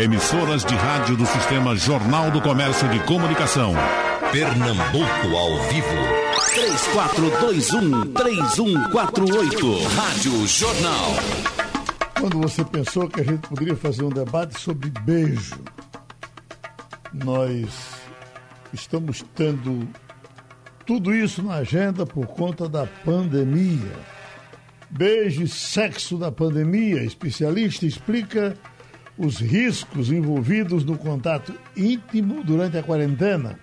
Emissoras de rádio do Sistema Jornal do Comércio de Comunicação. Pernambuco ao vivo. 3421-3148. Rádio Jornal. Quando você pensou que a gente poderia fazer um debate sobre beijo, nós estamos tendo tudo isso na agenda por conta da pandemia. Beijo e sexo na pandemia. Especialista explica os riscos envolvidos no contato íntimo durante a quarentena.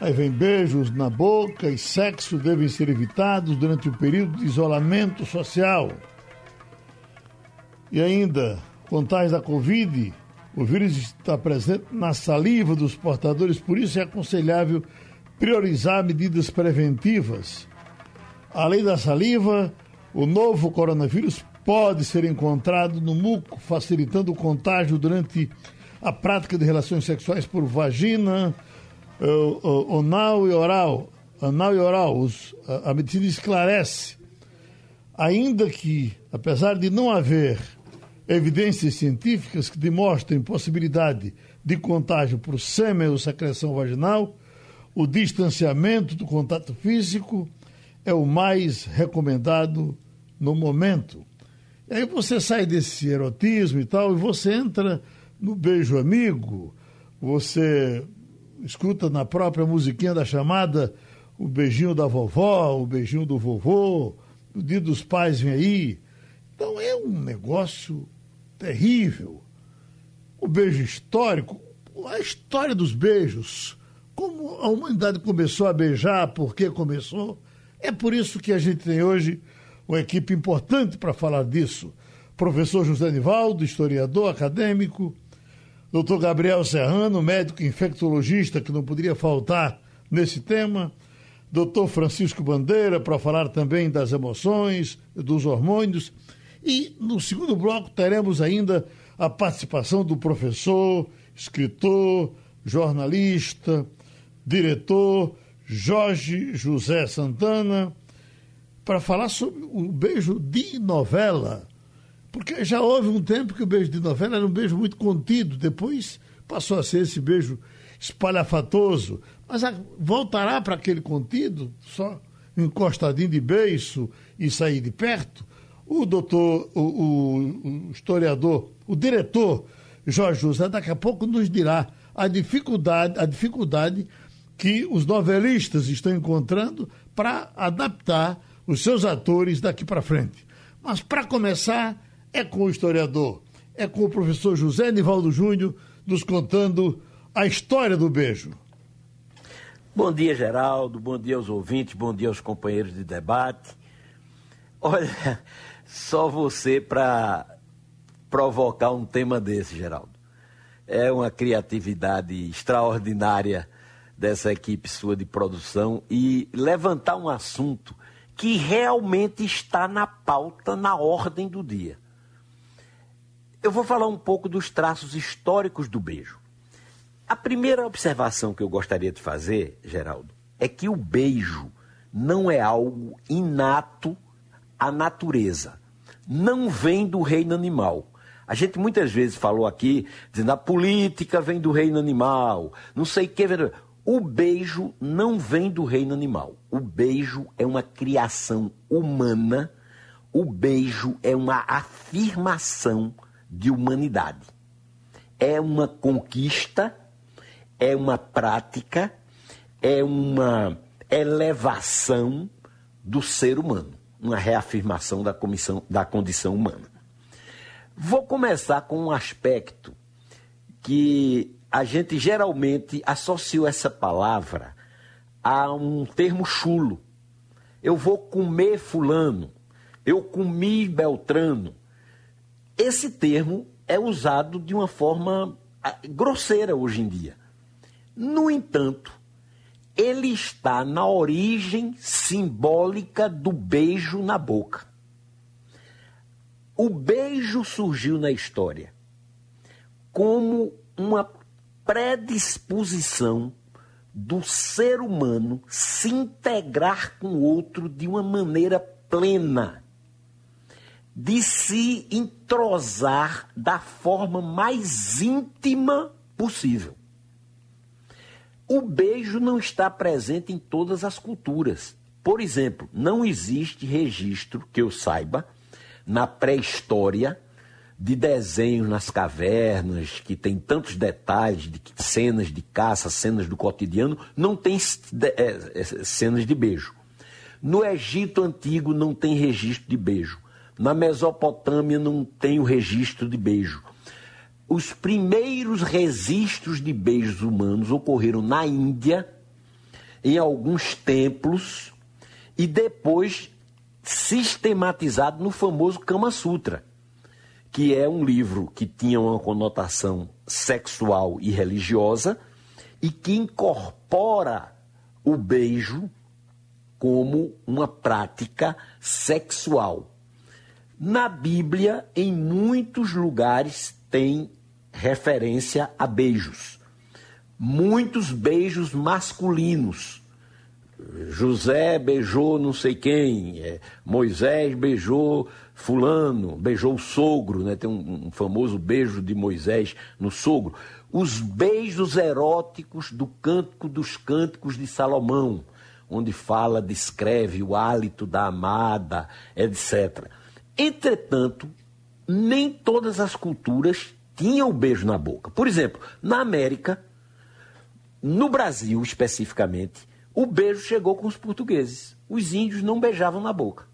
Aí vem beijos na boca e sexo devem ser evitados durante o período de isolamento social. E ainda, contágio da Covid, o vírus está presente na saliva dos portadores, por isso é aconselhável priorizar medidas preventivas. Além da saliva, o novo coronavírus pode ser encontrado no muco, facilitando o contágio durante a prática de relações sexuais por vagina, anal e oral. Anal e oral. Os, a, a medicina esclarece, ainda que, apesar de não haver evidências científicas que demonstrem possibilidade de contágio por sêmen ou secreção vaginal, o distanciamento do contato físico é o mais recomendado no momento. E aí você sai desse erotismo e tal, e você entra no beijo amigo, você escuta na própria musiquinha da chamada o beijinho da vovó, o beijinho do vovô, o dia dos pais vem aí. Então é um negócio terrível. O beijo histórico, a história dos beijos, como a humanidade começou a beijar, por que começou. É por isso que a gente tem hoje uma equipe importante para falar disso. Professor José Nivaldo, historiador acadêmico, doutor Gabriel Serrano, médico infectologista, que não poderia faltar nesse tema, doutor Francisco Bandeira, para falar também das emoções, dos hormônios. E no segundo bloco teremos ainda a participação do professor, escritor, jornalista, diretor Jorge José Santana, para falar sobre o beijo de novela. Porque já houve um tempo que o beijo de novela era um beijo muito contido, depois passou a ser esse beijo espalhafatoso. Mas voltará para aquele contido, só encostadinho de beijo e sair de perto? O doutor, o, o, o historiador, o diretor Jorge José, daqui a pouco nos dirá a dificuldade, a dificuldade que os novelistas estão encontrando para adaptar os seus atores daqui para frente. Mas para começar, é com o historiador, é com o professor José Nivaldo Júnior nos contando a história do beijo. Bom dia, Geraldo, bom dia aos ouvintes, bom dia aos companheiros de debate. Olha, só você para provocar um tema desse, Geraldo. É uma criatividade extraordinária dessa equipe sua de produção e levantar um assunto que realmente está na pauta, na ordem do dia. Eu vou falar um pouco dos traços históricos do beijo. A primeira observação que eu gostaria de fazer, Geraldo, é que o beijo não é algo inato à natureza. Não vem do reino animal. A gente muitas vezes falou aqui, dizendo a política vem do reino animal, não sei o que. O beijo não vem do reino animal. O beijo é uma criação humana. O beijo é uma afirmação de humanidade. É uma conquista, é uma prática, é uma elevação do ser humano, uma reafirmação da, comissão, da condição humana. Vou começar com um aspecto que a gente geralmente associa essa palavra a um termo chulo. Eu vou comer fulano, eu comi Beltrano. Esse termo é usado de uma forma ah, grosseira hoje em dia. No entanto, ele está na origem simbólica do beijo na boca. O beijo surgiu na história como uma predisposição do ser humano se integrar com o outro de uma maneira plena. de se entrosar da forma mais íntima possível. O beijo não está presente em todas as culturas. Por exemplo, não existe registro, que eu saiba, na pré-história, de desenhos nas cavernas, que tem tantos detalhes, de cenas de caça, cenas do cotidiano, não tem é, é, cenas de beijo. No Egito Antigo não tem registro de beijo. Na Mesopotâmia não tem o registro de beijo. Os primeiros registros de beijos humanos ocorreram na Índia, em alguns templos, e depois sistematizado no famoso Kama Sutra, que é um livro que tinha uma conotação sexual e religiosa e que incorpora o beijo como uma prática sexual. Na Bíblia, em muitos lugares, tem referência a beijos. Muitos beijos masculinos. José beijou não sei quem, é, Moisés beijou fulano, beijou o sogro, né? tem um, um famoso beijo de Moisés no sogro. Os beijos eróticos do Cântico dos Cânticos de Salomão, onde fala, descreve o hálito da amada, etc. Entretanto, nem todas as culturas tinham o beijo na boca. Por exemplo, na América, no Brasil especificamente, o beijo chegou com os portugueses. Os índios não beijavam na boca.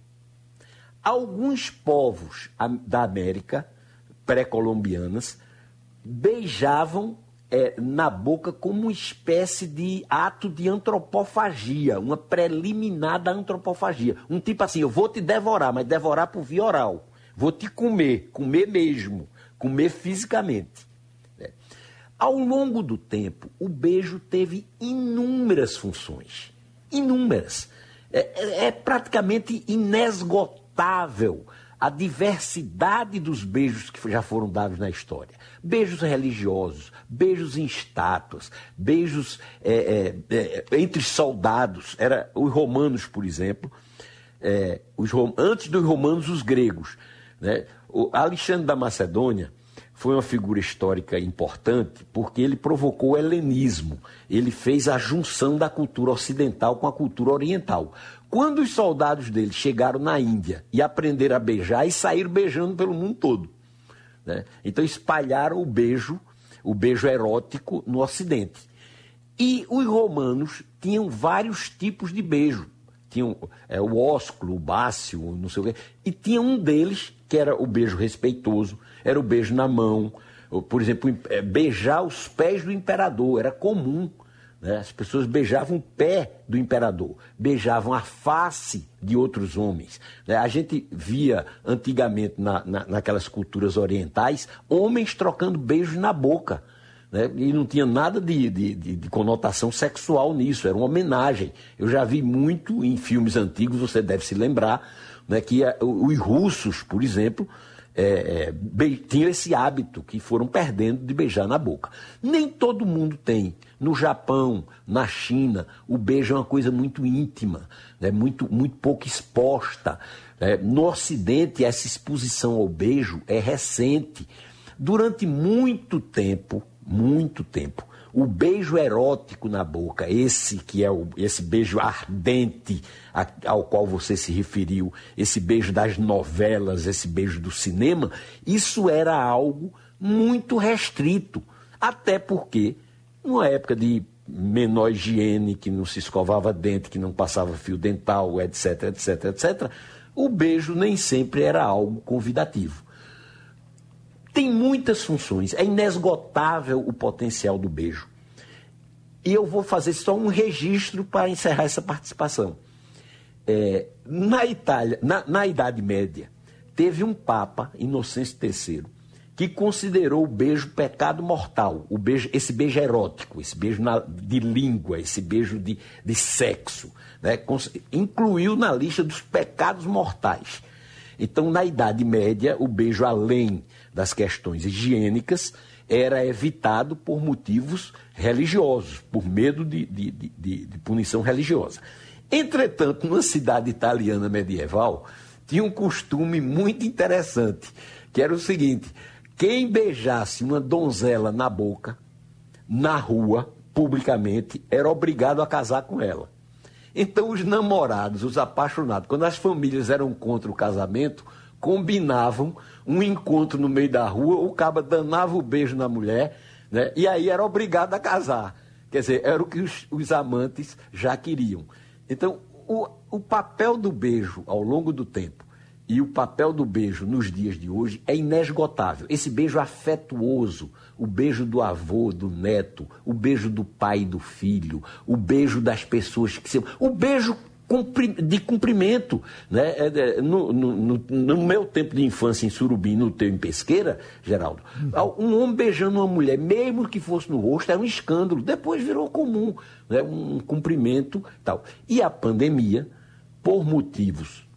Alguns povos da América pré-colombianas beijavam é, na boca como uma espécie de ato de antropofagia, uma preliminar da antropofagia. Um tipo assim, eu vou te devorar, mas devorar por via oral. Vou te comer, comer mesmo, comer fisicamente. É. Ao longo do tempo, o beijo teve inúmeras funções. Inúmeras. É, é, é praticamente inesgotável a diversidade dos beijos que já foram dados na história. Beijos religiosos, beijos em estátuas, beijos é, é, é, entre soldados. Era os romanos, por exemplo, é, os, antes dos romanos, os gregos. Né? O Alexandre da Macedônia foi uma figura histórica importante porque ele provocou o helenismo. Ele fez a junção da cultura ocidental com a cultura oriental. Quando os soldados dele chegaram na Índia e aprenderam a beijar, e saíram beijando pelo mundo todo. Né? Então espalharam o beijo, o beijo erótico no Ocidente. E os romanos tinham vários tipos de beijo. Tinham é, o ósculo, o bácio, não sei o quê. E tinha um deles que era o beijo respeitoso, era o beijo na mão. Por exemplo, é, beijar os pés do imperador era comum. Né? As pessoas beijavam o pé do imperador, beijavam a face de outros homens. Né? A gente via antigamente na, na, naquelas culturas orientais homens trocando beijos na boca. Né? E não tinha nada de, de, de, de, conotação sexual nisso, era uma homenagem. Eu já vi muito em filmes antigos, você deve se lembrar, né, que a, os russos, por exemplo, é, é, tinham esse hábito que foram perdendo de beijar na boca. Nem todo mundo tem. No Japão, na China, o beijo é uma coisa muito íntima, né, muito, muito pouco exposta. É, no Ocidente, essa exposição ao beijo é recente. Durante muito tempo, muito tempo, o beijo erótico na boca, esse que é o, esse beijo ardente a, ao qual você se referiu, esse beijo das novelas, esse beijo do cinema, isso era algo muito restrito. Até porque, numa época de menor higiene, que não se escovava dente, que não passava fio dental, etc, etc, etc, o beijo nem sempre era algo convidativo tem muitas funções, é inesgotável o potencial do beijo. E eu vou fazer só um registro para encerrar essa participação. É, na Itália, na, na Idade Média, teve um Papa, Inocêncio III, que considerou o beijo pecado mortal, o beijo, esse beijo erótico, esse beijo na, de língua, esse beijo de, de sexo, né? incluiu na lista dos pecados mortais. Então, na Idade Média, o beijo, além das questões higiênicas, era evitado por motivos religiosos, por medo de, de, de, de punição religiosa. Entretanto, numa cidade italiana medieval, tinha um costume muito interessante, que era o seguinte: quem beijasse uma donzela na boca, na rua, publicamente, era obrigado a casar com ela. Então, os namorados, os apaixonados, quando as famílias eram contra o casamento, combinavam um encontro no meio da rua, o caba danava o beijo na mulher, né? e aí era obrigado a casar. Quer dizer, era o que os, os amantes já queriam. Então, o, o papel do beijo ao longo do tempo e o papel do beijo nos dias de hoje é inesgotável. Esse beijo afetuoso, o beijo do avô, do neto, o beijo do pai do filho, o beijo das pessoas que se. O beijo de cumprimento. Né? É, é, no, no, no, meu tempo de infância em Surubim, no teu em Pesqueira, Geraldo, um homem beijando uma mulher, mesmo que fosse no rosto, era um escândalo. Depois virou comum, né? um cumprimento tal. E a pandemia, por motivos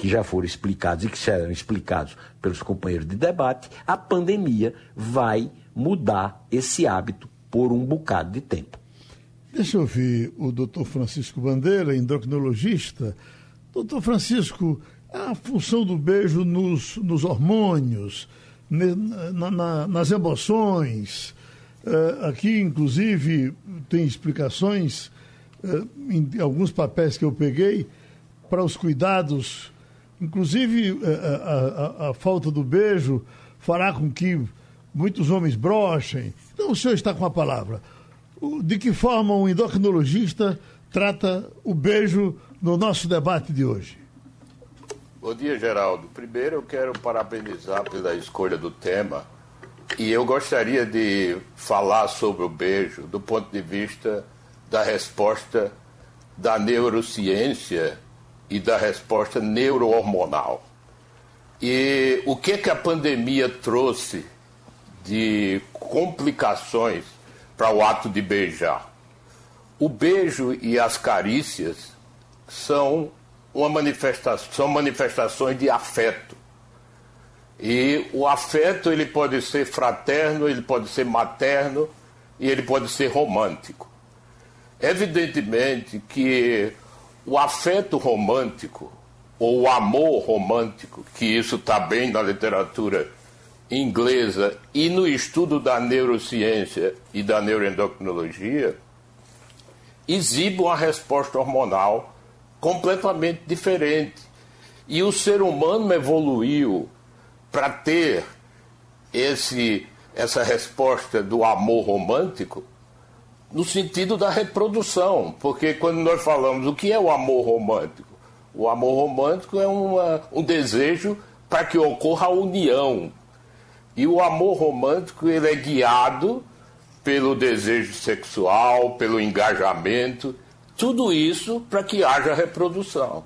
que já foram explicados e que serão explicados pelos companheiros de debate, a pandemia vai mudar esse hábito por um bocado de tempo. Deixa eu ouvir o doutor Francisco Bandeira, endocrinologista. Doutor Francisco, a função do beijo nos, nos hormônios, na, na, nas emoções. Uh, aqui, inclusive, tem explicações uh, em alguns papéis que eu peguei para os cuidados Inclusive, a, eh, a, a, a, falta do beijo fará com que muitos homens brochem. Então, o senhor está com a palavra. De que forma um endocrinologista trata o beijo no nosso debate de hoje? Bom dia, Geraldo. Primeiro, eu quero parabenizar pela escolha do tema. E eu gostaria de falar sobre o beijo do ponto de vista da resposta da neurociência e da resposta neurohormonal. E o que, que a pandemia trouxe de complicações para o ato de beijar? O beijo e as carícias são uma manifestação, são manifestações de afeto. E o afeto ele pode ser fraterno, ele pode ser materno e ele pode ser romântico. Evidentemente que o afeto romântico, ou o amor romântico, que isso está bem na literatura inglesa e no estudo da neurociência e da neuroendocrinologia, exibe uma resposta hormonal completamente diferente. E o ser humano evoluiu para ter esse, essa resposta do amor romântico no sentido da reprodução, porque quando nós falamos o que é o amor romântico, o amor romântico é uma, um desejo para que ocorra a união. E o amor romântico ele é guiado pelo desejo sexual, pelo engajamento, tudo isso para que haja reprodução.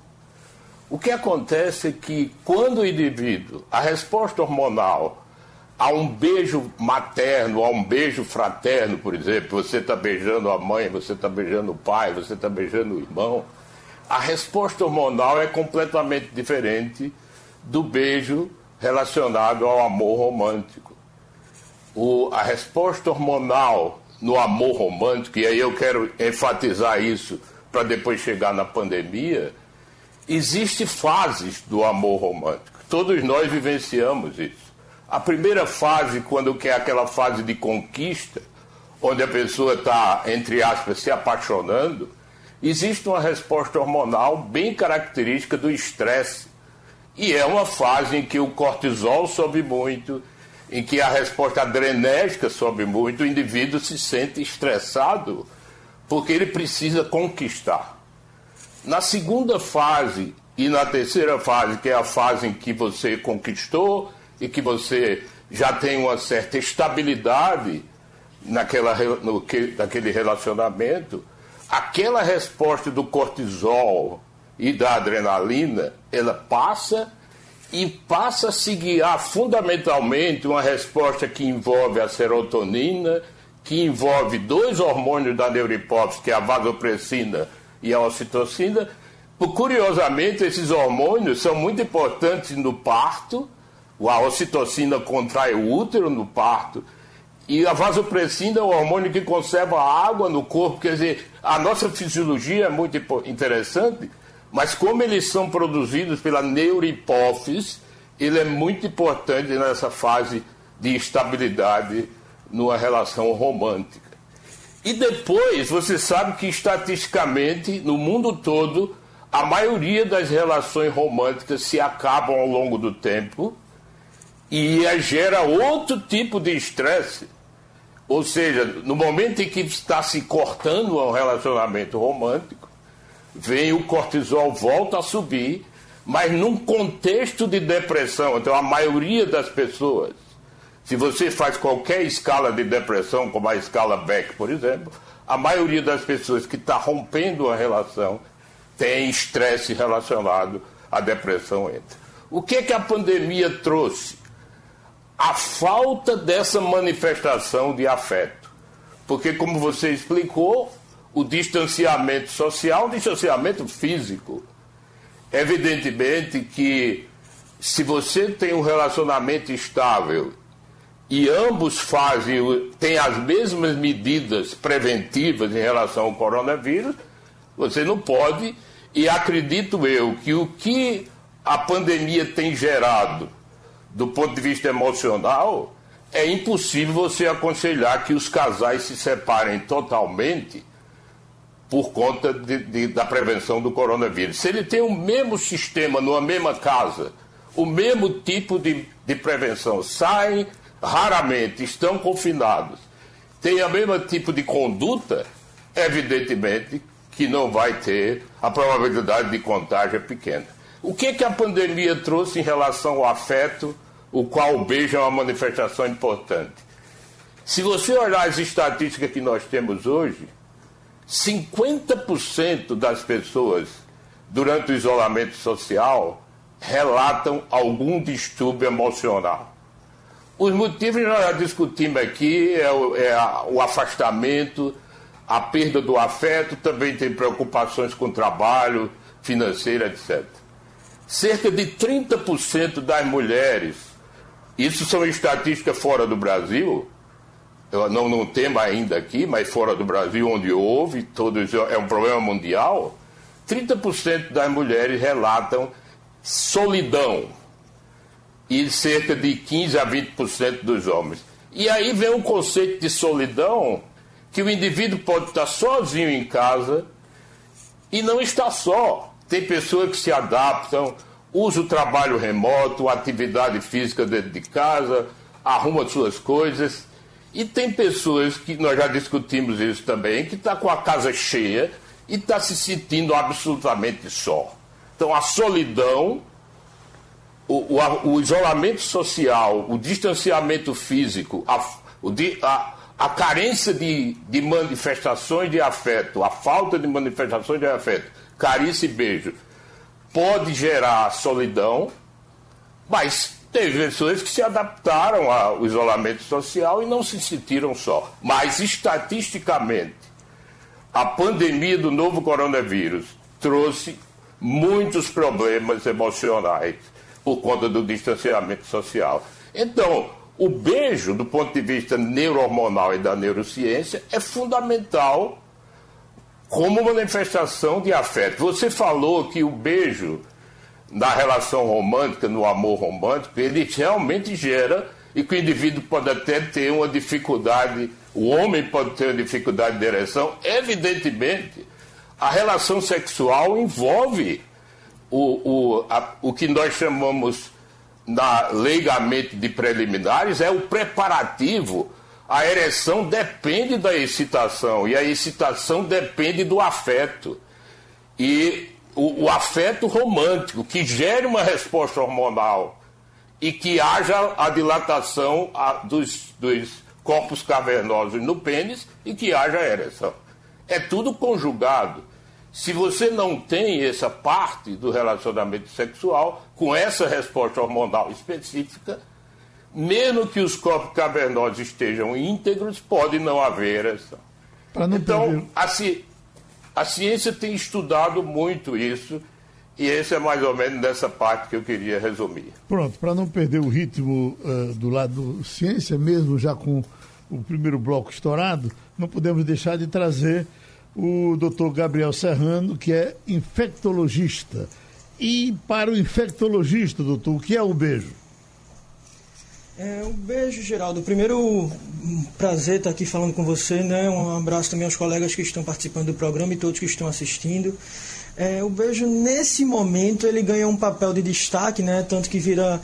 O que acontece é que quando o indivíduo, a resposta hormonal a um beijo materno, a um beijo fraterno, por exemplo, você está beijando a mãe, você está beijando o pai, você está beijando o irmão, a resposta hormonal é completamente diferente do beijo relacionado ao amor romântico. O, a resposta hormonal no amor romântico, e aí eu quero enfatizar isso para depois chegar na pandemia, existe fases do amor romântico. Todos nós vivenciamos isso. A primeira fase, quando é aquela fase de conquista, onde a pessoa está, entre aspas, se apaixonando, existe uma resposta hormonal bem característica do estresse. E é uma fase em que o cortisol sobe muito, em que a resposta adrenérgica sobe muito, o indivíduo se sente estressado porque ele precisa conquistar. Na segunda fase e na terceira fase, que é a fase em que você conquistou, e que você já tem uma certa estabilidade naquela, no, naquele relacionamento, aquela resposta do cortisol e da adrenalina, ela passa e passa a se guiar fundamentalmente uma resposta que envolve a serotonina, que envolve dois hormônios da neurohipófise, que é a vasopressina e a ocitocina. Curiosamente, esses hormônios são muito importantes no parto a ocitocina contrai o útero no parto. E a vasopressina é o hormônio que conserva a água no corpo. Quer dizer, a nossa fisiologia é muito interessante, Mas como eles são produzidos pela neurohipófise, ele é muito importante nessa fase de estabilidade numa relação romântica. E depois, você sabe que estatisticamente, no mundo todo, a maioria das relações românticas se acabam ao longo do tempo e gera outro tipo de estresse. Ou seja, no momento em que está se cortando um relacionamento romântico, vem o cortisol, volta a subir, mas num contexto de depressão. Então, a maioria das pessoas, se você faz qualquer escala de depressão, como a escala Beck, por exemplo, a maioria das pessoas que está rompendo a relação tem estresse relacionado à depressão entra. O que, que a pandemia trouxe? A falta dessa manifestação de afeto. Porque, como você explicou, o distanciamento social, o distanciamento físico. Evidentemente que se você tem um relacionamento estável e ambos fazem, têm as mesmas medidas preventivas em relação ao coronavírus, você não pode, e acredito eu que o que a pandemia tem gerado do ponto de vista emocional, é impossível você aconselhar que os casais se separem totalmente por conta de, de, da prevenção do coronavírus. Se ele tem o mesmo sistema numa mesma casa, o mesmo tipo de, de prevenção, saem raramente, estão confinados, tem o mesmo tipo de conduta, evidentemente que não vai ter, a probabilidade de contágio é pequena. O que, que a pandemia trouxe em relação ao afeto, o qual o beijo é uma manifestação importante? Se você olhar as estatísticas que nós temos hoje, 50% das pessoas durante o isolamento social relatam algum distúrbio emocional. Os motivos nós já discutimos aqui é o, é o afastamento, a perda do afeto, também tem preocupações com o trabalho, financeiro, etc. Cerca de 30% das mulheres, isso são estatísticas fora do Brasil, não não tema ainda aqui, mas fora do Brasil, onde houve, todos, é um problema mundial, 30% das mulheres relatam solidão e cerca de 15 a 20% dos homens. E aí vem um conceito de solidão que o indivíduo pode estar sozinho em casa e não está só. Tem pessoas que se adaptam, usa o trabalho remoto, atividade física dentro de casa, arruma suas coisas e tem pessoas que nós já discutimos isso também, que está com a casa cheia e está se sentindo absolutamente só. Então a solidão, o, o, o isolamento social, o distanciamento físico, a, o, a, a carência de, de manifestações de afeto, a falta de manifestações de afeto, carícia e beijo, pode gerar solidão, mas Teve pessoas que se adaptaram ao isolamento social e não se sentiram só. Mas, estatisticamente, a pandemia do novo coronavírus trouxe muitos problemas emocionais por conta do distanciamento social. Então, o beijo, do ponto de vista neurohormonal e da neurociência, é fundamental como manifestação de afeto. Você falou que o beijo na relação romântica, no amor romântico, ele realmente gera e que o indivíduo pode até ter uma dificuldade, o homem pode ter uma dificuldade de ereção. Evidentemente, a relação sexual envolve o, o, a, o que nós chamamos na, leigamente de preliminares, é o preparativo. A ereção depende da excitação e a excitação depende do afeto. E o, o afeto romântico, que gere uma resposta hormonal e que haja a dilatação dos, dos corpos cavernosos no pênis e que haja ereção. É tudo conjugado. Se você não tem essa parte do relacionamento sexual, com essa resposta hormonal específica, mesmo que os corpos cavernosos estejam íntegros, pode não haver ereção. Então, assim, a ciência tem estudado muito isso e esse é mais ou menos dessa parte que eu queria resumir. Pronto, para não perder o ritmo uh, do lado ciência, mesmo já com o primeiro bloco estourado, não podemos deixar de trazer o doutor Gabriel Serrano, que é infectologista. E para o infectologista, doutor, o que é o beijo? É, um beijo, Geraldo. Primeiro, prazer estar aqui falando com você, né? Um abraço também aos colegas que estão participando do programa e todos que estão assistindo. É, o beijo nesse momento ele ganha um papel de destaque, né? Tanto que vira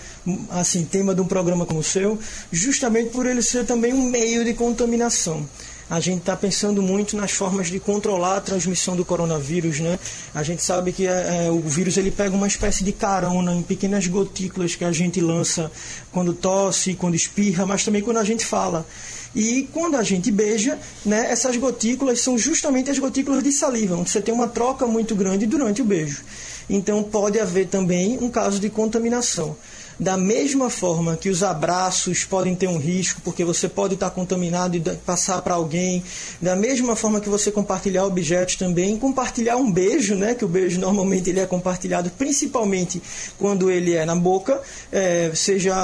assim tema de um programa como o seu, justamente por ele ser também um meio de contaminação a gente está pensando muito nas formas de controlar a transmissão do coronavírus, né? A gente sabe que é, é, o vírus ele pega uma espécie de carona em pequenas gotículas que a gente lança quando tosse, quando espirra, mas também quando a gente fala. E quando a gente beija, né, essas gotículas são justamente as gotículas de saliva, onde você tem uma troca muito grande durante o beijo. Então pode haver também um caso de contaminação. Da mesma forma que os abraços podem ter um risco, porque você pode estar contaminado e passar para alguém, da mesma forma que você compartilhar objetos também, compartilhar um beijo, né? Que o beijo normalmente ele é compartilhado principalmente quando ele é na boca, é, seja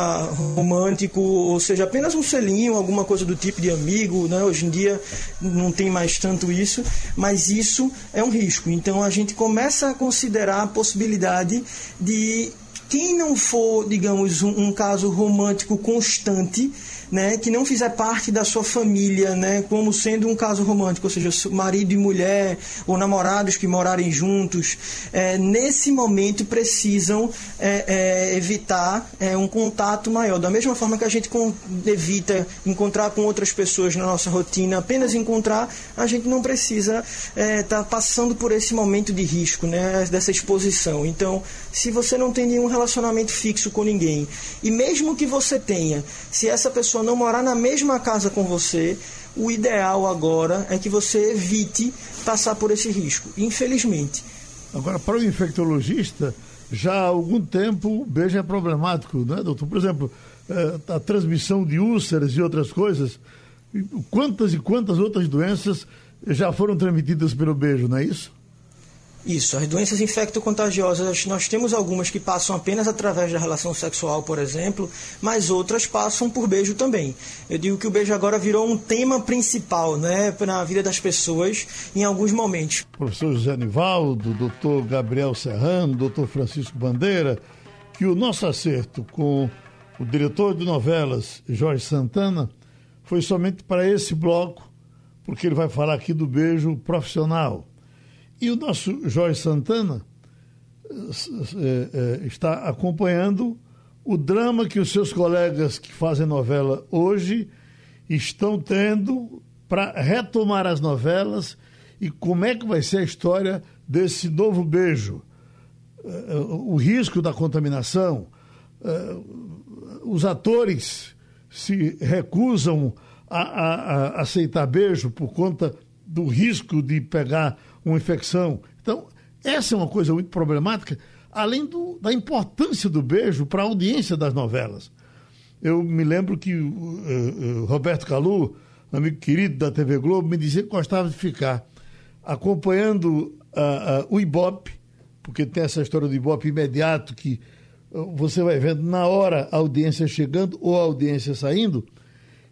romântico ou seja apenas um selinho, alguma coisa do tipo de amigo, né? Hoje em dia não tem mais tanto isso, mas isso é um risco. Então a gente começa a considerar a possibilidade de quem não for, digamos, um, um caso romântico constante, né, que não fizer parte da sua família, né, como sendo um caso romântico, ou seja, marido e mulher, ou namorados que morarem juntos, é, nesse momento precisam é, é, evitar é, um contato maior. Da mesma forma que a gente evita encontrar com outras pessoas na nossa rotina, apenas encontrar, a gente não precisa estar é, tá passando por esse momento de risco, né, dessa exposição. Então, se você não tem nenhum relacionamento fixo com ninguém, e mesmo que você tenha, se essa pessoa pessoa não morar na mesma casa com você, o ideal agora é que você evite passar por esse risco, infelizmente. Agora, para o infectologista, já há algum tempo o beijo é problemático, né, doutor? Por exemplo, eh, a transmissão de úlceras e outras coisas. Quantas e quantas outras doenças já foram transmitidas pelo beijo, não é isso? Isso, as doenças infecto-contagiosas, nós temos algumas que passam apenas através da relação sexual, por exemplo, mas outras passam por beijo também. Eu digo que o beijo agora virou um tema principal né, na vida das pessoas em alguns momentos. Professor José Nivaldo, doutor Gabriel Serrano, doutor Francisco Bandeira, que o nosso acerto com o diretor de novelas, Jorge Santana, foi somente para esse bloco, porque ele vai falar aqui do beijo profissional. E o nosso Jorge Santana é, é, está acompanhando o drama que os seus colegas que fazem novela hoje estão tendo para retomar as novelas e como é que vai ser a história desse novo beijo. O risco da contaminação, os atores se recusam a, a, a aceitar beijo por conta do risco de pegar uma infecção. Então, essa é uma coisa muito problemática, além do, da importância do beijo para a audiência das novelas. Eu me lembro que uh, uh, Roberto Calu, amigo querido da TV Globo, me dizia que gostava de ficar acompanhando uh, o Ibope, porque tem essa história do Ibope imediato que você vai vendo na hora a audiência chegando ou a audiência saindo,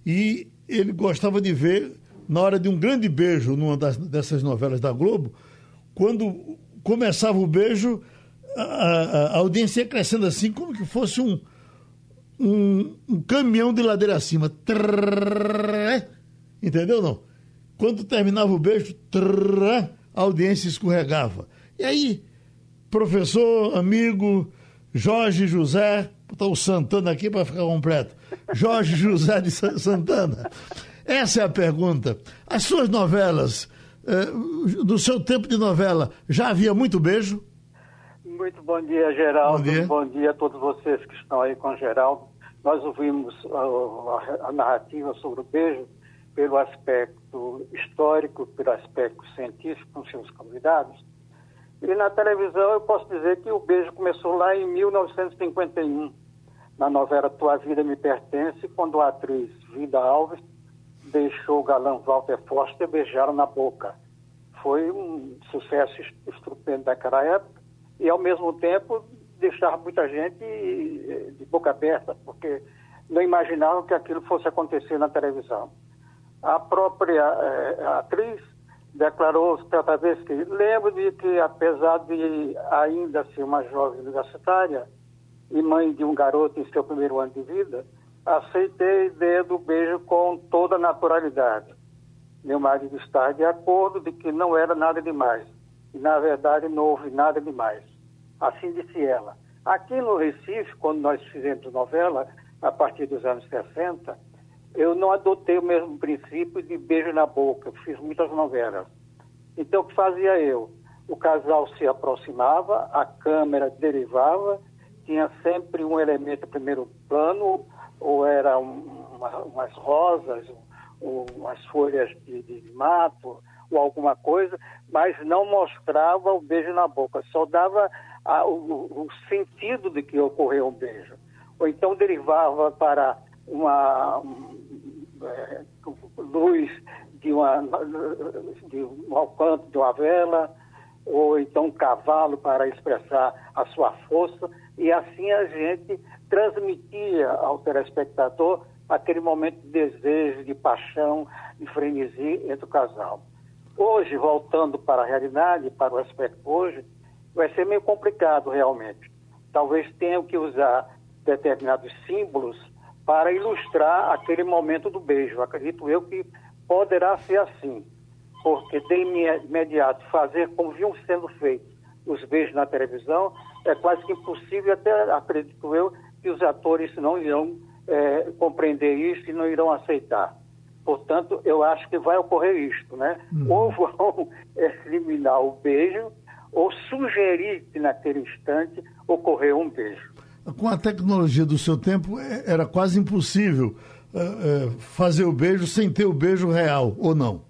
e ele gostava de ver na hora de um grande beijo numa das, dessas novelas da Globo, quando começava o beijo, a, a, a audiência ia crescendo assim, como que fosse um, um, um caminhão de ladeira acima. Trrr, entendeu não? Quando terminava o beijo, trrr, a audiência escorregava. E aí, professor, amigo, Jorge José, botar o Santana aqui para ficar completo. Jorge José de Santana. Essa é a pergunta. As suas novelas, eh, do seu tempo de novela, já havia muito beijo? Muito bom dia, Geraldo. Bom dia, bom dia a todos vocês que estão aí com o Geraldo. Nós ouvimos a, a, a narrativa sobre o beijo pelo aspecto histórico, pelo aspecto científico com seus convidados. E na televisão eu posso dizer que o beijo começou lá em 1951, na novela Tua Vida Me Pertence, quando a atriz Vida Alves deixou o galã Walter Foster beijar na boca. Foi um sucesso estupendo daquela época e, ao mesmo tempo, deixar muita gente de boca aberta, porque não imaginavam que aquilo fosse acontecer na televisão. A própria eh, atriz declarou certa vez que lembro de que, apesar de ainda ser uma jovem universitária e mãe de um garoto em seu primeiro ano de vida, aceitei a ideia do beijo com toda naturalidade. Meu marido está de acordo de que não era nada demais. E, na verdade, não houve nada demais. Assim disse ela. Aqui no Recife, quando nós fizemos novela, a partir dos anos 60, eu não adotei o mesmo princípio de beijo na boca. fiz muitas novelas. Então, o que fazia eu? O casal se aproximava, a câmera derivava, tinha sempre um elemento primeiro plano, ou era um, uma, umas rosas, um, umas folhas de, de mato, ou alguma coisa, mas não mostrava o beijo na boca, só dava a, o, o, sentido de que ocorreu um beijo. Ou então derivava para uma é, luz de, uma, de um alcance de uma vela, ou então um cavalo para expressar a sua força, e assim a gente transmitia ao telespectador aquele momento de desejo, de paixão, de frenesi entre o casal. Hoje, voltando para a realidade, para o aspecto hoje, vai ser meio complicado realmente. Talvez tenha que usar determinados símbolos para ilustrar aquele momento do beijo. Acredito eu que poderá ser assim, porque de imediato fazer como vinham sendo feitos os beijos na televisão é quase que impossível, até acredito eu que os atores não irão é, compreender isso e não irão aceitar. Portanto, eu acho que vai ocorrer isto, né? Uhum. Ou vão eliminar o beijo, ou sugerir que naquele instante ocorreu um beijo. Com a tecnologia do seu tempo, é, era quase impossível uh, uh, fazer o beijo sem ter o beijo real, ou não?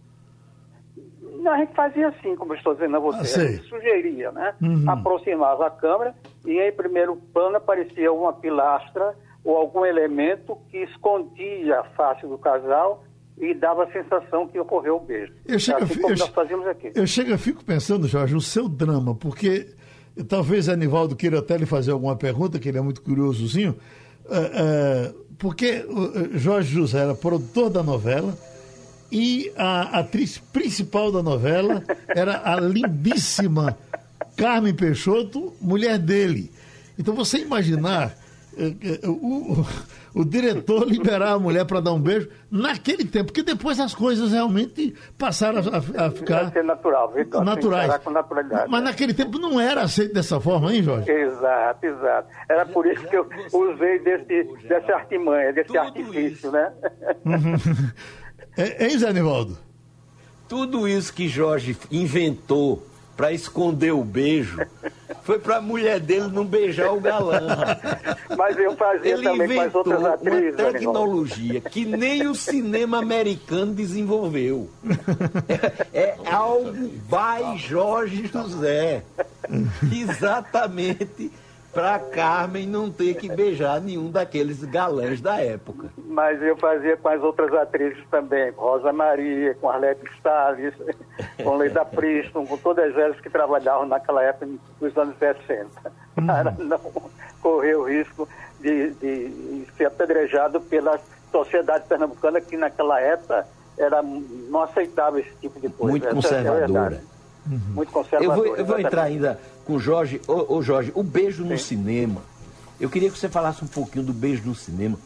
Não, a gente fazia assim, como eu estou dizendo a você. Ah, a gente sugeria, né? Uhum. Aproximava a câmera e em primeiro plano aparecia uma pilastra ou algum elemento que escondia a face do casal e dava a sensação que ocorreu o beijo. Eu chego, assim como eu, nós fazíamos aqui. Eu chego e fico pensando, Jorge, o seu drama, porque talvez Anivaldo queira até lhe fazer alguma pergunta, que ele é muito curiosozinho, uh, uh, porque Jorge José era produtor da novela e a atriz principal da novela era a lindíssima Carmen Peixoto, mulher dele. Então você imaginar uh, o o diretor liberar a mulher para dar um beijo naquele tempo, porque depois as coisas realmente passaram a, a ficar. Ser natural, Vitor. Naturais. Com naturalidade. Mas naquele tempo não era aceito dessa forma, hein, Jorge? Exato, exato. Era por isso que eu usei desse, dessa artimanha, desse Tudo artifício, isso. né? Uhum. É, hein, Zé Nivaldo? Tudo isso que Jorge inventou para esconder o beijo foi para a mulher dele não beijar o galã. Mas eu fazia Ele também com as outras atrizes. Uma tecnologia que nem o cinema americano desenvolveu. É, é algo by Jorge José. Exatamente para Carmen não ter que beijar nenhum daqueles galãs da época. Mas eu fazia com as outras atrizes também, com Rosa Maria, com Arlete Salles, com Leida Priston, com todas elas que trabalhavam naquela época, nos anos 60, uhum. para não correr o risco de, de ser apedrejado pela sociedade pernambucana, que naquela época era não aceitável esse tipo de coisa. Muito é conservadora. É uhum. Muito conservadora. Eu vou, eu vou entrar ainda com o Jorge. Ô, ô Jorge, o beijo Sim. no cinema. Eu queria que você falasse um pouquinho do beijo no cinema.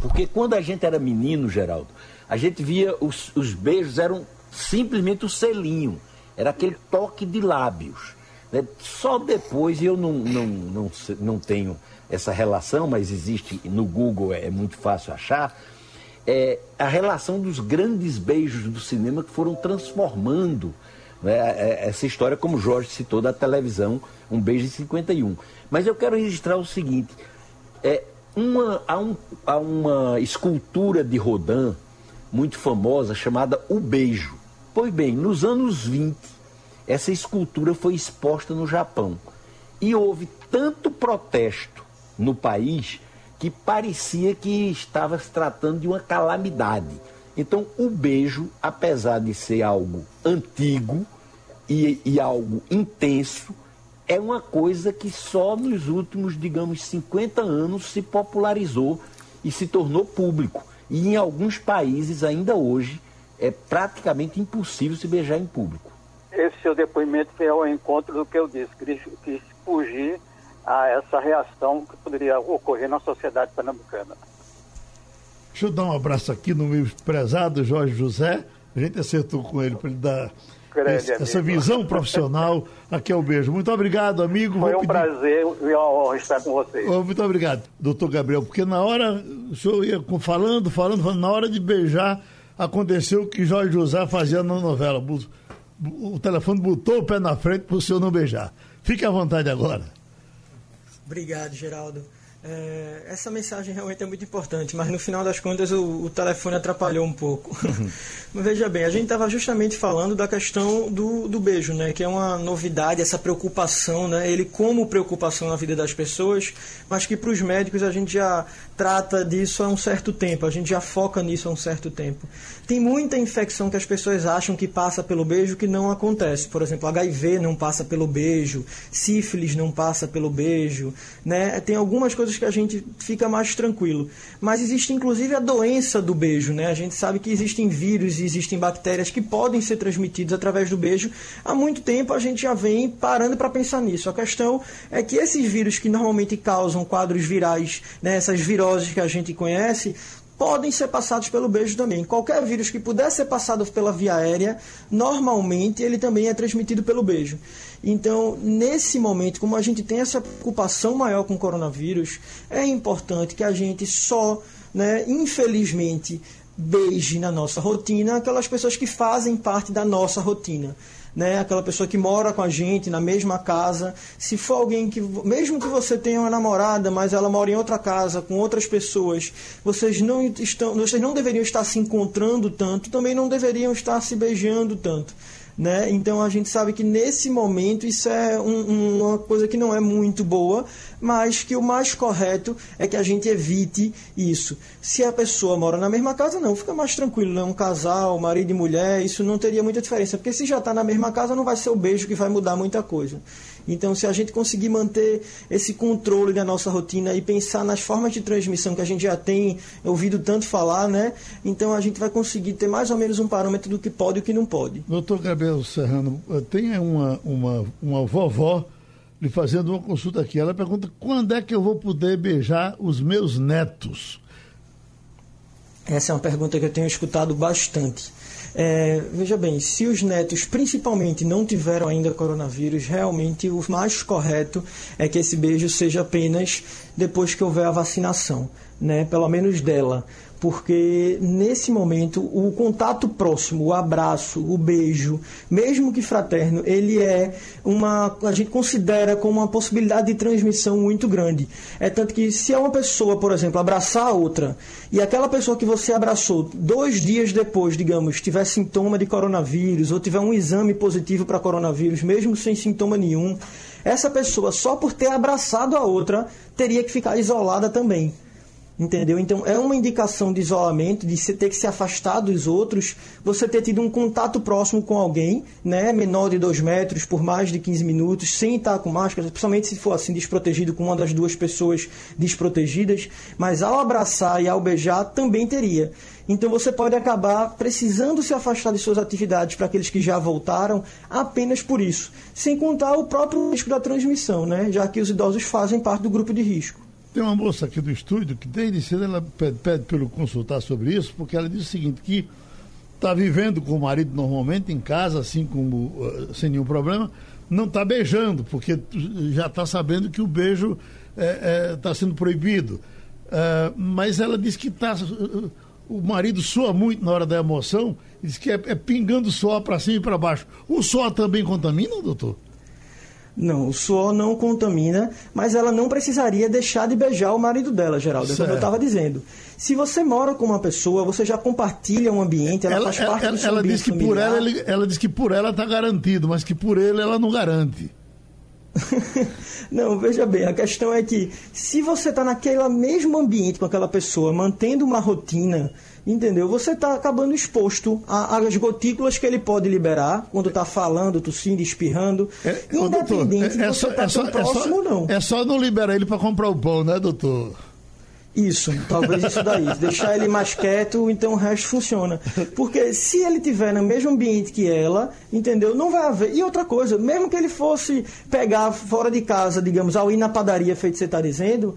Porque quando a gente era menino, Geraldo, a gente via os, os beijos eram simplesmente o selinho. Era aquele toque de lábios. Né? Só depois, e eu não, não, não, não tenho essa relação, mas existe no Google, é, é muito fácil achar, é a relação dos grandes beijos do cinema que foram transformando né, é, essa história, como Jorge citou, da televisão, Um Beijo em 51. Mas eu quero registrar o seguinte: é, uma, há, um, há uma escultura de Rodin muito famosa chamada O Beijo. Pois bem, nos anos 20, essa escultura foi exposta no Japão. E houve tanto protesto no país que parecia que estava se tratando de uma calamidade. Então, o beijo, apesar de ser algo antigo e, e algo intenso, é uma coisa que só nos últimos, digamos, 50 anos se popularizou e se tornou público. E em alguns países, ainda hoje, é praticamente impossível se beijar em público. Esse seu depoimento foi ao encontro do que eu disse, quis, quis fugir a essa reação que poderia ocorrer na sociedade pernambucana. Deixa eu dar um abraço aqui no meu prezado Jorge José. A gente acertou com ele para ele dar esse, essa visão profissional. Aqui é o beijo. Muito obrigado, amigo. Foi Vou um pedir... prazer e honra estar com vocês. Oh, muito obrigado, doutor Gabriel, porque na hora, o senhor ia falando, falando, falando, na hora de beijar, aconteceu o que Jorge José fazia na novela. O telefone botou o pé na frente para o senhor não beijar. Fique à vontade agora. Obrigado, Geraldo. É, essa mensagem realmente é muito importante, mas no final das contas o, o telefone atrapalhou um pouco. Uhum. mas veja bem, a gente estava justamente falando da questão do, do beijo, né, que é uma novidade, essa preocupação, né, ele como preocupação na vida das pessoas, mas que para os médicos a gente já trata disso há um certo tempo, a gente já foca nisso há um certo tempo. Tem muita infecção que as pessoas acham que passa pelo beijo que não acontece. Por exemplo, HIV não passa pelo beijo, sífilis não passa pelo beijo, né? Tem algumas coisas que a gente fica mais tranquilo. Mas existe inclusive a doença do beijo, né? A gente sabe que existem vírus e existem bactérias que podem ser transmitidos através do beijo. Há muito tempo a gente já vem parando para pensar nisso. A questão é que esses vírus que normalmente causam quadros virais, né, essas viroses viroses que a gente conhece podem ser passados pelo beijo também. Qualquer vírus que puder ser passado pela via aérea, normalmente ele também é transmitido pelo beijo. Então, nesse momento, como a gente tem essa preocupação maior com o coronavírus, é importante que a gente só, né, infelizmente, beije na nossa rotina aquelas pessoas que fazem parte da nossa rotina né? Aquela pessoa que mora com a gente na mesma casa. Se for alguém que, mesmo que você tenha uma namorada, mas ela mora em outra casa com outras pessoas, vocês não estão, vocês não deveriam estar se encontrando tanto, também não deveriam estar se beijando tanto. Né? Então a gente sabe que nesse momento isso é um, uma coisa que não é muito boa, mas que o mais correto é que a gente evite isso. Se a pessoa mora na mesma casa, não, fica mais tranquilo, né? Um casal, marido e mulher, isso não teria muita diferença, porque se já está na mesma casa, não vai ser o beijo que vai mudar muita coisa. Então, se a gente conseguir manter esse controle da nossa rotina e pensar nas formas de transmissão que a gente já tem ouvido tanto falar, né? Então a gente vai conseguir ter mais ou menos um parâmetro do que pode e o que não pode. Doutor Gabriel Serrano, eh, tem uma, uma, uma vovó lhe fazendo uma consulta aqui. Ela pergunta quando é que eu vou poder beijar os meus netos? Essa é uma pergunta que eu tenho escutado bastante. É, veja bem, se os netos principalmente não tiveram ainda coronavírus, realmente o mais correto é que esse beijo seja apenas depois que houver a vacinação, né? pelo menos dela porque nesse momento o contato próximo, o abraço, o beijo, mesmo que fraterno, ele é uma a gente considera como uma possibilidade de transmissão muito grande. É tanto que se é uma pessoa, por exemplo, abraçar a outra e aquela pessoa que você abraçou dois dias depois, digamos, tiver sintoma de coronavírus ou tiver um exame positivo para coronavírus, mesmo sem sintoma nenhum, essa pessoa só por ter abraçado a outra teria que ficar isolada também. Entendeu? Então é uma indicação de isolamento, de você ter que se afastar dos outros, você ter tido um contato próximo com alguém, né, menor de 2 metros, por mais de 15 minutos, sem estar com máscara, principalmente se for assim desprotegido com uma das duas pessoas desprotegidas, mas ao abraçar e ao beijar também teria. Então você pode acabar precisando se afastar de suas atividades para aqueles que já voltaram apenas por isso, sem contar o próprio risco da transmissão, né, já que os idosos fazem parte do grupo de risco. Tem uma moça aqui do estúdio que desde cedo ela pede, pede pelo consultar sobre isso, porque ela diz o seguinte, que está vivendo com o marido normalmente em casa, assim como uh, sem nenhum problema, não está beijando, porque já está sabendo que o beijo está é, é, tá sendo proibido. Uh, mas ela diz que está o marido soa muito na hora da emoção, diz que é, é pingando suor para cima e para baixo. O suor também contamina, doutor? Não, o suor não contamina, mas ela não precisaria deixar de beijar o marido dela, Geraldo, é como eu estava dizendo. Se você mora com uma pessoa, você já compartilha um ambiente, ela, ela faz parte ela, do seu ela diz que familiar. por ela, ela diz que por ela está garantido, mas que por ele ela não garante. não, veja bem, a questão é que se você está naquele mesmo ambiente com aquela pessoa, mantendo uma rotina, entendeu? Você está acabando exposto às gotículas que ele pode liberar quando está falando, tossindo, espirrando, é, independente doutor, é, é, só, tá é, só, próximo é só, ou não. É só não liberar ele para comprar o pão, né, doutor? Isso, talvez isso daí. Deixar ele mais quieto, então o resto funciona. Porque se ele tiver no mesmo ambiente que ela, entendeu? Não vai haver. E outra coisa, mesmo que ele fosse pegar fora de casa, digamos, ao ir na padaria, feito você está dizendo,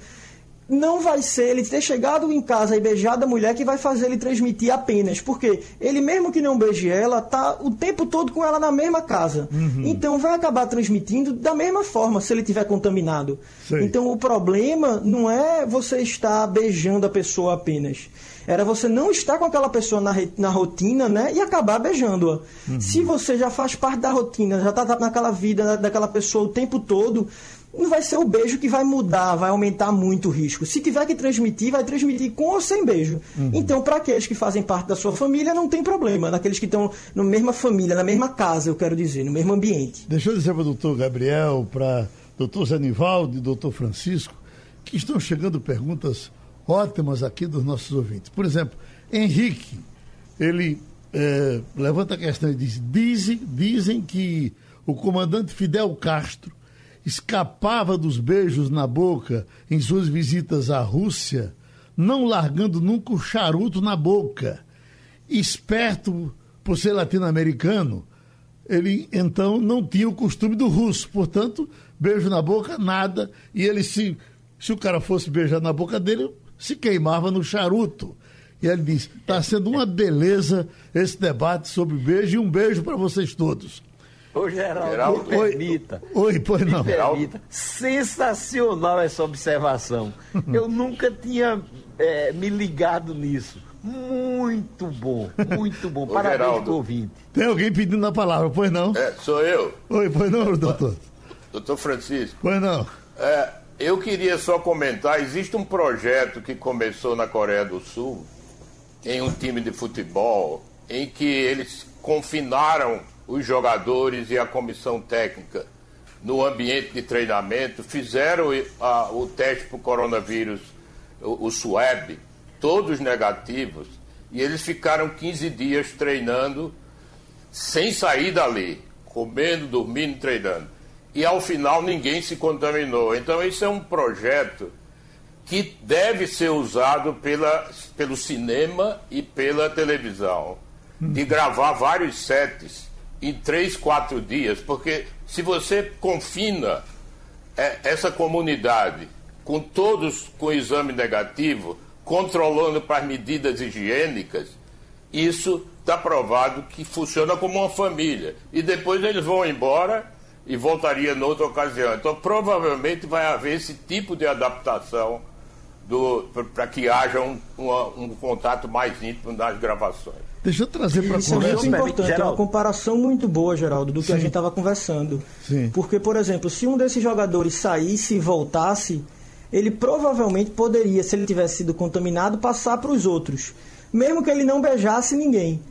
não vai ser ele ter chegado em casa e beijado a mulher que vai fazer ele transmitir apenas. Porque ele, mesmo que não beije ela, tá o tempo todo com ela na mesma casa. Uhum. Então vai acabar transmitindo da mesma forma se ele tiver contaminado. Sei. Então o problema não é você estar beijando a pessoa apenas. Era você não estar com aquela pessoa na, na rotina, né? E acabar beijando-a. Uhum. Se você já faz parte da rotina, já está naquela vida daquela pessoa o tempo todo, não vai ser o beijo que vai mudar, vai aumentar muito o risco. Se tiver que transmitir, vai transmitir com ou sem beijo. Uhum. Então, para aqueles que fazem parte da sua família, não tem problema. Naqueles que estão na mesma família, na mesma casa, eu quero dizer, no mesmo ambiente. Deixa eu dizer para o doutor Gabriel, para o doutor Zanivaldo e doutor Francisco, que estão chegando perguntas ótimas aqui dos nossos ouvintes. Por exemplo, Henrique, ele é, levanta a questão e diz: dizem, dizem que o comandante Fidel Castro escapava dos beijos na boca em suas visitas à Rússia, não largando nunca o charuto na boca. Esperto por ser latino-americano, ele então não tinha o costume do russo, portanto, beijo na boca, nada, e ele se se o cara fosse beijar na boca dele, se queimava no charuto. E ele disse: está sendo uma beleza esse debate sobre beijo e um beijo para vocês todos. Ô, Geraldo, Geraldo permita. Oi, pois não. Me permita. Sensacional essa observação. Eu nunca tinha é, me ligado nisso. Muito bom, muito bom. Ô, Parabéns Geraldo. pro ouvinte. Tem alguém pedindo a palavra, pois não? É, sou eu. Oi, pois não, doutor? Doutor Francisco. Pois não. É, eu queria só comentar, existe um projeto que começou na Coreia do Sul, em um time de futebol, em que eles confinaram os jogadores e a comissão técnica no ambiente de treinamento, fizeram a, o teste para o coronavírus, o, SWAB, todos negativos, e eles ficaram 15 dias treinando sem sair dali, comendo, dormindo, treinando. E ao final ninguém se contaminou. Então, isso é um projeto que deve ser usado pela, pelo cinema e pela televisão, de gravar vários sets em três, quatro dias, porque se você confina é, essa comunidade com todos com exame negativo, controlando para as medidas higiênicas, isso está provado que funciona como uma família. E depois eles vão embora e voltaria noutra ocasião. Então, provavelmente vai haver esse tipo de adaptação para que haja um, um, contato mais íntimo nas gravações. Deixa eu trazer para a conversa. Isso é muito importante, é uma comparação muito boa, Geraldo, do que Sim. a gente estava conversando. Sim. Porque, por exemplo, se um desses jogadores saísse e voltasse, ele provavelmente poderia, se ele tivesse sido contaminado, passar para os outros. Mesmo que ele não beijasse ninguém.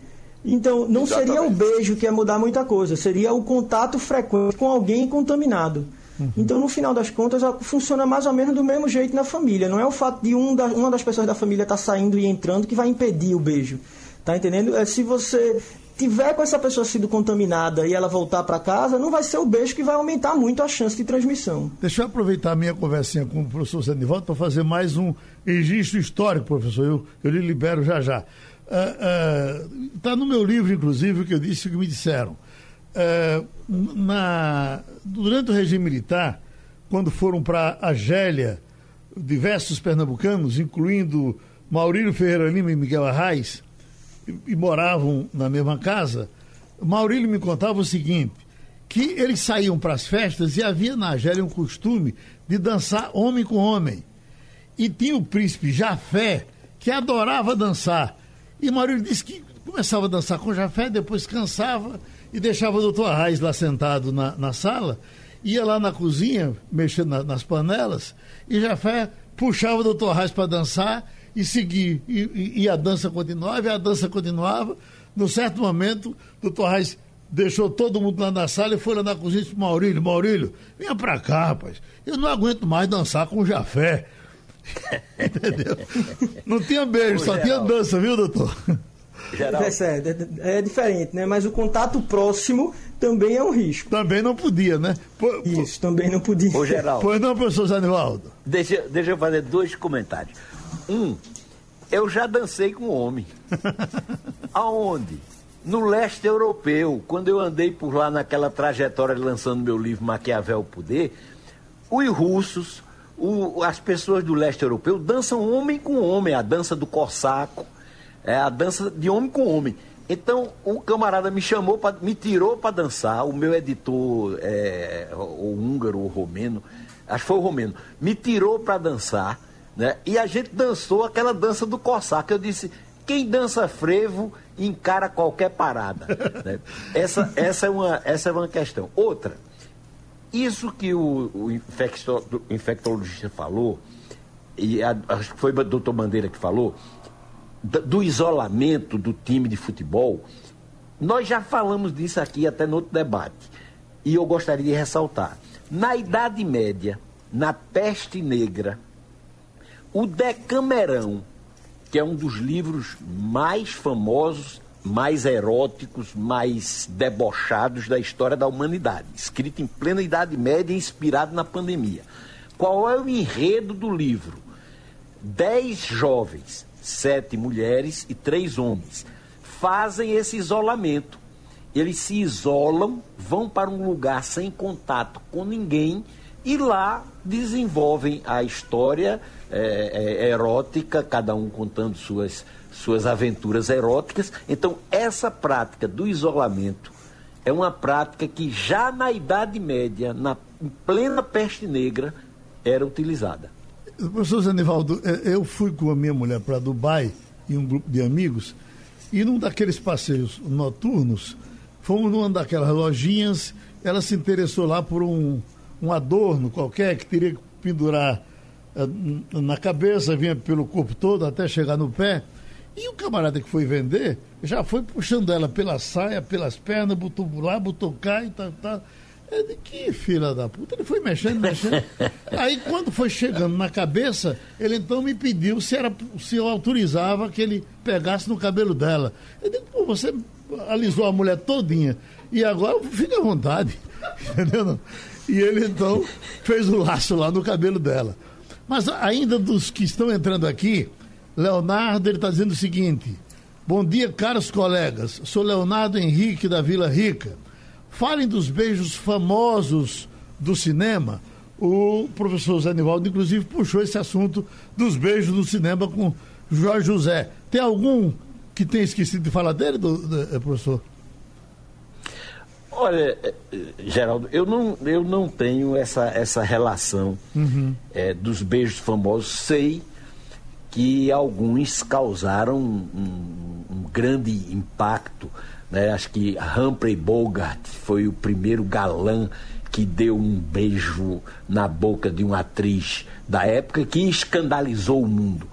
Então, não Exatamente. seria o beijo que ia mudar muita coisa, seria o contato frequente com alguém contaminado. Uhum. Então, no final das contas, funciona mais ou menos do mesmo jeito na família. Não é o fato de um da, uma das pessoas da família estar tá saindo e entrando que vai impedir o beijo. Tá entendendo? É se você tiver com essa pessoa sido contaminada e ela voltar para casa, não vai ser o beijo que vai aumentar muito a chance de transmissão. Deixa eu aproveitar a minha conversinha com o professor Sandivaldo para fazer mais um registro histórico, professor. Eu, eu lhe libero já já. Está uh, uh, no meu livro, inclusive, o que eu disse o que me disseram. Uh, na, durante o regime militar, quando foram para a Gélia, diversos pernambucanos, incluindo Maurílio Ferreira Lima e Miguel Arraes, e, moravam na mesma casa, Maurílio me contava o seguinte, que eles saíam para as festas e havia na Argélia um costume de dançar homem com homem. E tinha o príncipe Jafé, que adorava dançar. E Maurílio disse que começava a dançar com Jafé, depois cansava e deixava o doutor Arraes lá sentado na, na sala, ia lá na cozinha, mexendo na, nas panelas, e Jafé puxava o doutor Arraes para dançar e seguir. E, e, e, a dança continuava, e a dança continuava. Num certo momento, o doutor Reis deixou todo mundo lá na sala e foi lá na cozinha e disse: Maurílio, Maurílio, venha pra cá, rapaz. Eu não aguento mais dançar com o Jafé. Entendeu? Não tinha beijo, só tinha dança, viu, doutor? Geral. É, é, diferente, né? Mas o contato próximo também é um risco. Também não podia, né? Por, Isso, por... também não podia. Ô, geral. Pois não, professor Zanivaldo? Deixa, deixa eu fazer dois comentários. Um, eu já dancei com homem. Aonde? No leste europeu, quando eu andei por lá naquela trajetória lançando meu livro Maquiavel o Poder, os russos, o, as pessoas do leste europeu dançam homem com homem, a dança do corsaco, é a dança de homem com homem. Então o camarada me chamou, pra, me tirou para dançar, o meu editor, é, o húngaro, o romeno, acho que foi o romeno, me tirou para dançar, né? E a gente dançou aquela dança do corsaco. Eu disse, quem dança frevo encara qualquer parada. né? essa, essa, é uma, essa é uma questão. Outra, isso que o, o infecto, infectologista falou, e a, acho que foi o doutor Bandeira que falou, do isolamento do time de futebol, nós já falamos disso aqui até no outro debate. E eu gostaria de ressaltar. Na Idade Média, na peste negra, o Decamerão, que é um dos livros mais famosos mais eróticos, mais debochados da história da humanidade, escrito em plena Idade Média e inspirado na pandemia. Qual é o enredo do livro? Dez jovens, sete mulheres e três homens, fazem esse isolamento. Eles se isolam, vão para um lugar sem contato com ninguém e lá desenvolvem a história é, é, erótica, cada um contando suas suas aventuras eróticas. Então, essa prática do isolamento é uma prática que já na Idade Média, na plena peste negra, era utilizada. Professor Zanivaldo, é, eu fui com a minha mulher para Dubai e um grupo de amigos, e num daqueles passeios noturnos, fomos numa daquelas lojinhas, ela se interessou lá por um, um adorno qualquer que teria que pendurar uh, na cabeça, vinha pelo corpo todo até chegar no pé. E o camarada que foi vender já foi puxando ela pela saia, pelas pernas, botou lá, botou cá e tal, tal. É de que filha da puta. Ele foi mexendo, mexendo. Aí quando foi chegando na cabeça, ele então me pediu se, era, se eu autorizava que ele pegasse no cabelo dela. Eu digo, pô, você alisou a mulher todinha. E agora fica à vontade. Entendeu? E ele então fez o laço lá no cabelo dela. Mas ainda dos que estão entrando aqui, Leonardo, ele está dizendo o seguinte: Bom dia, caros colegas. Sou Leonardo Henrique da Vila Rica. Falem dos beijos famosos do cinema. O professor Zé Nivaldo, inclusive, puxou esse assunto dos beijos no cinema com Jorge José. Tem algum que tenha esquecido de falar dele, do, do, do, professor? Olha, eh, Geraldo, eu não, eu não tenho essa, essa relação uhum. é, dos beijos famosos. Sei que alguns causaram um, um grande impacto. Né? Acho que Humphrey Bogart foi o primeiro galã que deu um beijo na boca de uma atriz da época que escandalizou o mundo.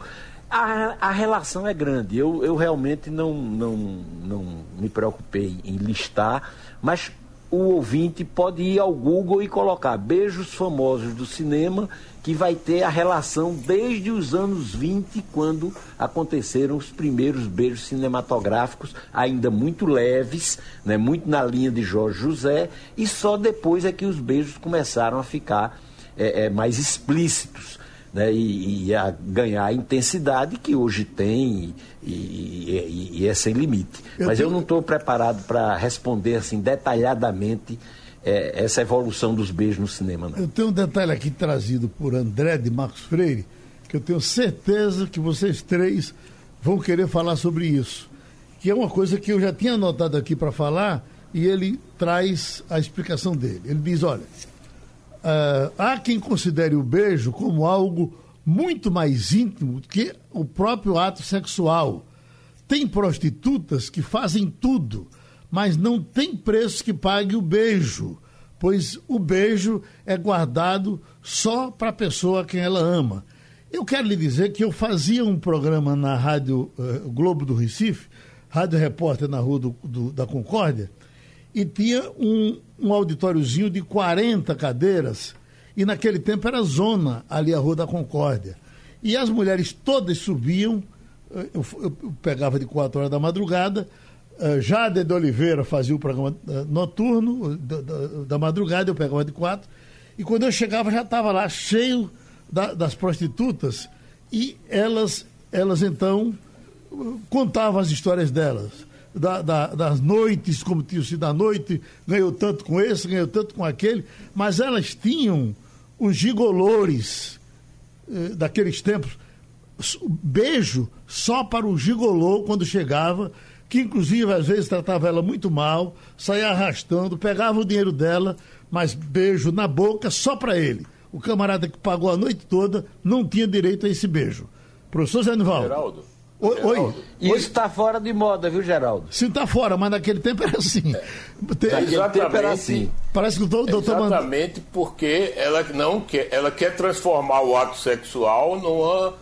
A, a relação é grande. Eu, eu realmente não, não, não me preocupei em listar, mas o ouvinte pode ir ao Google e colocar beijos famosos do cinema, que vai ter a relação desde os anos 20, quando aconteceram os primeiros beijos cinematográficos, ainda muito leves, né, muito na linha de Jorge José, e só depois é que os beijos começaram a ficar é, é, mais explícitos. Né, e, e, a ganhar a intensidade que hoje tem e, e, e é sem limite. Eu Mas tenho... eu não estou preparado para responder assim detalhadamente é, essa evolução dos beijos no cinema. Não. Eu tenho um detalhe aqui trazido por André de Marcos Freire, que eu tenho certeza que vocês três vão querer falar sobre isso. Que é uma coisa que eu já tinha anotado aqui para falar e ele traz a explicação dele. Ele diz: olha Uh, há quem considere o beijo como algo muito mais íntimo que o próprio ato sexual. Tem prostitutas que fazem tudo, mas não tem preço que pague o beijo, pois o beijo é guardado só para a pessoa a quem ela ama. Eu quero lhe dizer que eu fazia um programa na Rádio uh, Globo do Recife, Rádio Repórter na Rua do, do, da Concórdia, e tinha um, um auditóriozinho de 40 cadeiras, e naquele tempo era zona ali a Rua da Concórdia. E as mulheres todas subiam eu, eu, pegava de 4 horas da madrugada, uh, Jade de Oliveira fazia o programa uh, noturno da, da, da, madrugada, eu pegava de 4, e quando eu chegava já estava lá cheio da, das prostitutas e elas, elas então contavam as histórias delas. Da, da, das noites, como tinha sido a noite, ganhou tanto com esse, ganhou tanto com aquele, mas elas tinham os gigolores eh, daqueles tempos. Beijo só para o gigolô quando chegava, que inclusive às vezes tratava ela muito mal, saía arrastando, pegava o dinheiro dela, mas beijo na boca só para ele. O camarada que pagou a noite toda não tinha direito a esse beijo. Professor Zé Nivaldo. Geraldo. Oi, oi. Isso está fora de moda, viu, Geraldo? Sim, está fora, mas naquele tempo era assim. É. Naquele tempo era assim. Parece que o doutor Exatamente porque ela não quer, ela quer transformar o ato sexual numa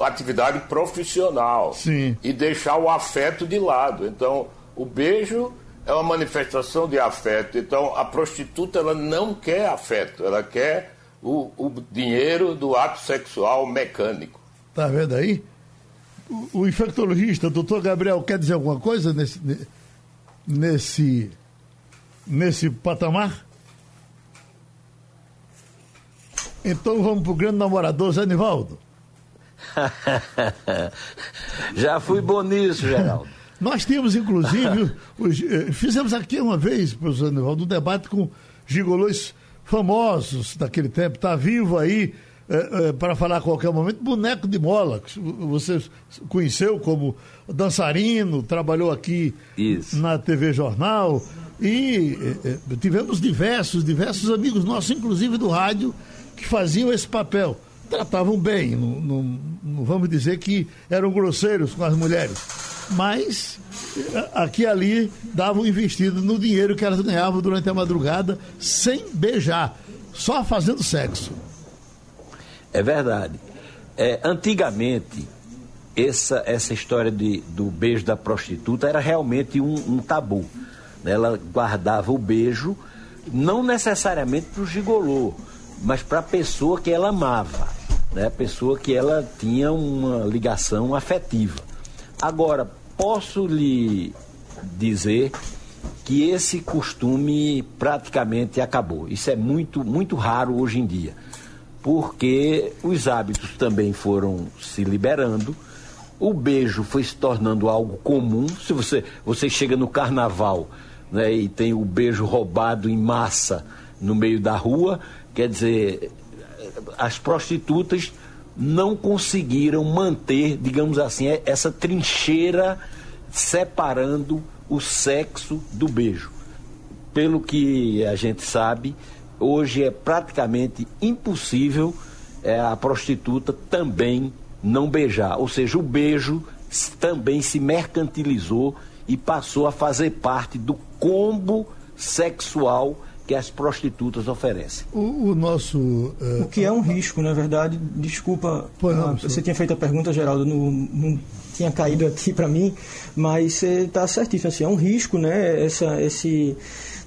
atividade profissional. Sim. E deixar o afeto de lado. Então, o beijo é uma manifestação de afeto. Então, a prostituta ela não quer afeto, ela quer o, o dinheiro do ato sexual mecânico. Tá vendo aí? O, infectologista, doutor Gabriel, quer dizer alguma coisa nesse, nesse, nesse patamar? Então vamos para o grande namorador, Zé Nivaldo. Já fui bom nisso, Geraldo. Nós tínhamos, inclusive, os, eh, fizemos aqui uma vez, professor Nivaldo, um debate com gigolões famosos daquele tempo. Está vivo aí é, é, para falar a qualquer momento, Boneco de Mola, que você conheceu como dançarino, trabalhou aqui Isso. na TV Jornal. E é, tivemos diversos, diversos amigos nossos, inclusive do rádio, que faziam esse papel. Tratavam bem, não, não, não vamos dizer que eram grosseiros com as mulheres, mas aqui e ali davam investido no dinheiro que elas ganhavam durante a madrugada sem beijar, só fazendo sexo. É verdade. É, antigamente, essa, essa história de, do beijo da prostituta era realmente um, um tabu. Ela guardava o beijo, não necessariamente para o gigolô, mas para a pessoa que ela amava, né? a pessoa que ela tinha uma ligação afetiva. Agora, posso lhe dizer que esse costume praticamente acabou. Isso é muito, muito raro hoje em dia porque os hábitos também foram se liberando, o beijo foi se tornando algo comum. Se você, você chega no carnaval né, e tem o beijo roubado em massa no meio da rua, quer dizer, as prostitutas não conseguiram manter, digamos assim, essa trincheira separando o sexo do beijo. Pelo que a gente sabe, hoje é praticamente impossível é, a prostituta também não beijar. Ou seja, o beijo também se mercantilizou e passou a fazer parte do combo sexual que as prostitutas oferecem. O, o nosso. Uh... O que é um risco, na verdade. Desculpa, não, uh, você tinha feito a pergunta, Geraldo, não, não tinha caído aqui para mim, mas você está certíssimo. Assim, é um risco, né? Essa, esse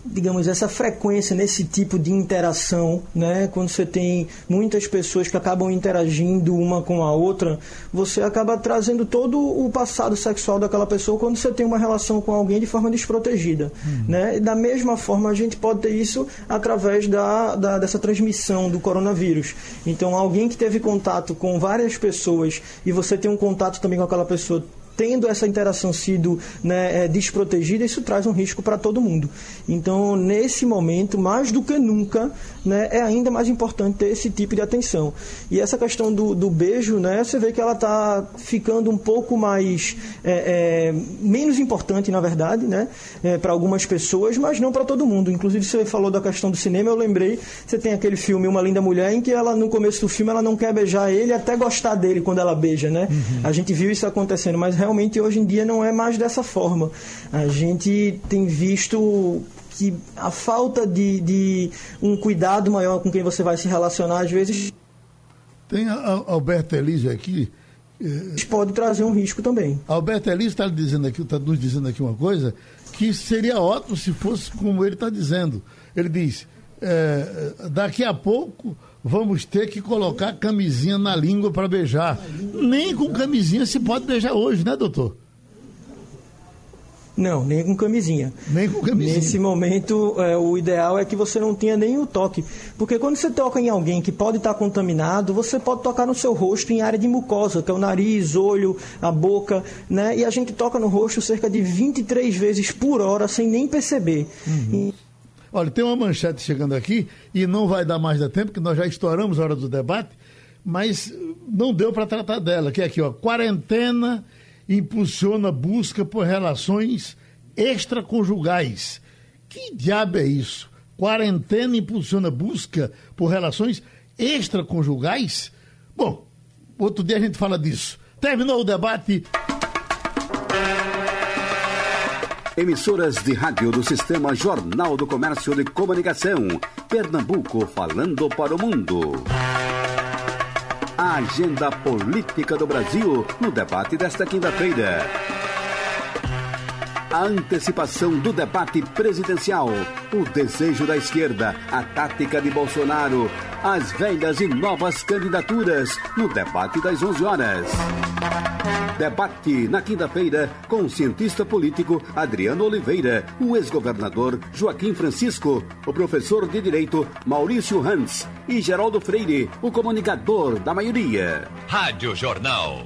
digamos, essa frequência nesse tipo de interação, né? Quando você tem muitas pessoas que acabam interagindo uma com a outra, você acaba trazendo todo o passado sexual daquela pessoa quando você tem uma relação com alguém de forma desprotegida, uhum. né? E da mesma forma, a gente pode ter isso através da, da, dessa transmissão do coronavírus. Então, alguém que teve contato com várias pessoas e você tem um contato também com aquela pessoa tendo essa interação sido né, é, desprotegida, isso traz um risco para todo mundo. Então, nesse momento, mais do que nunca, né, é ainda mais importante ter esse tipo de atenção. E essa questão do, do beijo, né, você vê que ela está ficando um pouco mais é, é, menos importante, na verdade, né, é, para algumas pessoas, mas não para todo mundo. Inclusive, você falou da questão do cinema, eu lembrei, você tem aquele filme Uma Linda Mulher, em que ela, no começo do filme, ela não quer beijar ele, até gostar dele quando ela beija, né? Uhum. A gente viu isso acontecendo, mas realmente hoje em dia não é mais dessa forma. A gente tem visto que a falta de, de um cuidado maior com quem você vai se relacionar, às vezes. Tem a, Alberto Elise aqui. Eh, pode trazer um risco também. Alberto Elise está dizendo aqui, está nos dizendo aqui uma coisa que seria ótimo se fosse como ele está dizendo. Ele diz: é, daqui a pouco vamos ter que colocar camisinha na língua para beijar. Nem com camisinha se pode beijar hoje, né, doutor? Não, nem com camisinha. Nem com camisinha. Nesse momento, é, o ideal é que você não tenha nem o toque. Porque quando você toca em alguém que pode estar contaminado, você pode tocar no seu rosto em área de mucosa, que é o nariz, olho, a boca, né? E a gente toca no rosto cerca de 23 vezes por hora sem nem perceber. Uhum. E... Olha, tem uma manchete chegando aqui e não vai dar mais da tempo, porque nós já estouramos a hora do debate, mas não deu para tratar dela, que é aqui, ó, quarentena impulsiona busca por relações extraconjugais. Que diabo é isso? Quarentena impulsiona busca por relações extraconjugais? Bom, outro dia a gente fala disso. Terminou o debate. Emissoras de rádio do Sistema Jornal do Comércio de Comunicação. Pernambuco falando para o mundo. A agenda política do Brasil no debate desta quinta-feira. A antecipação do debate presidencial, o desejo da esquerda, a tática de Bolsonaro, as velhas e novas candidaturas no debate das 11 horas. Debate na quinta-feira com o cientista político Adriano Oliveira, o ex-governador Joaquim Francisco, o professor de direito Maurício Hans e Geraldo Freire, o comunicador da maioria. Rádio Jornal.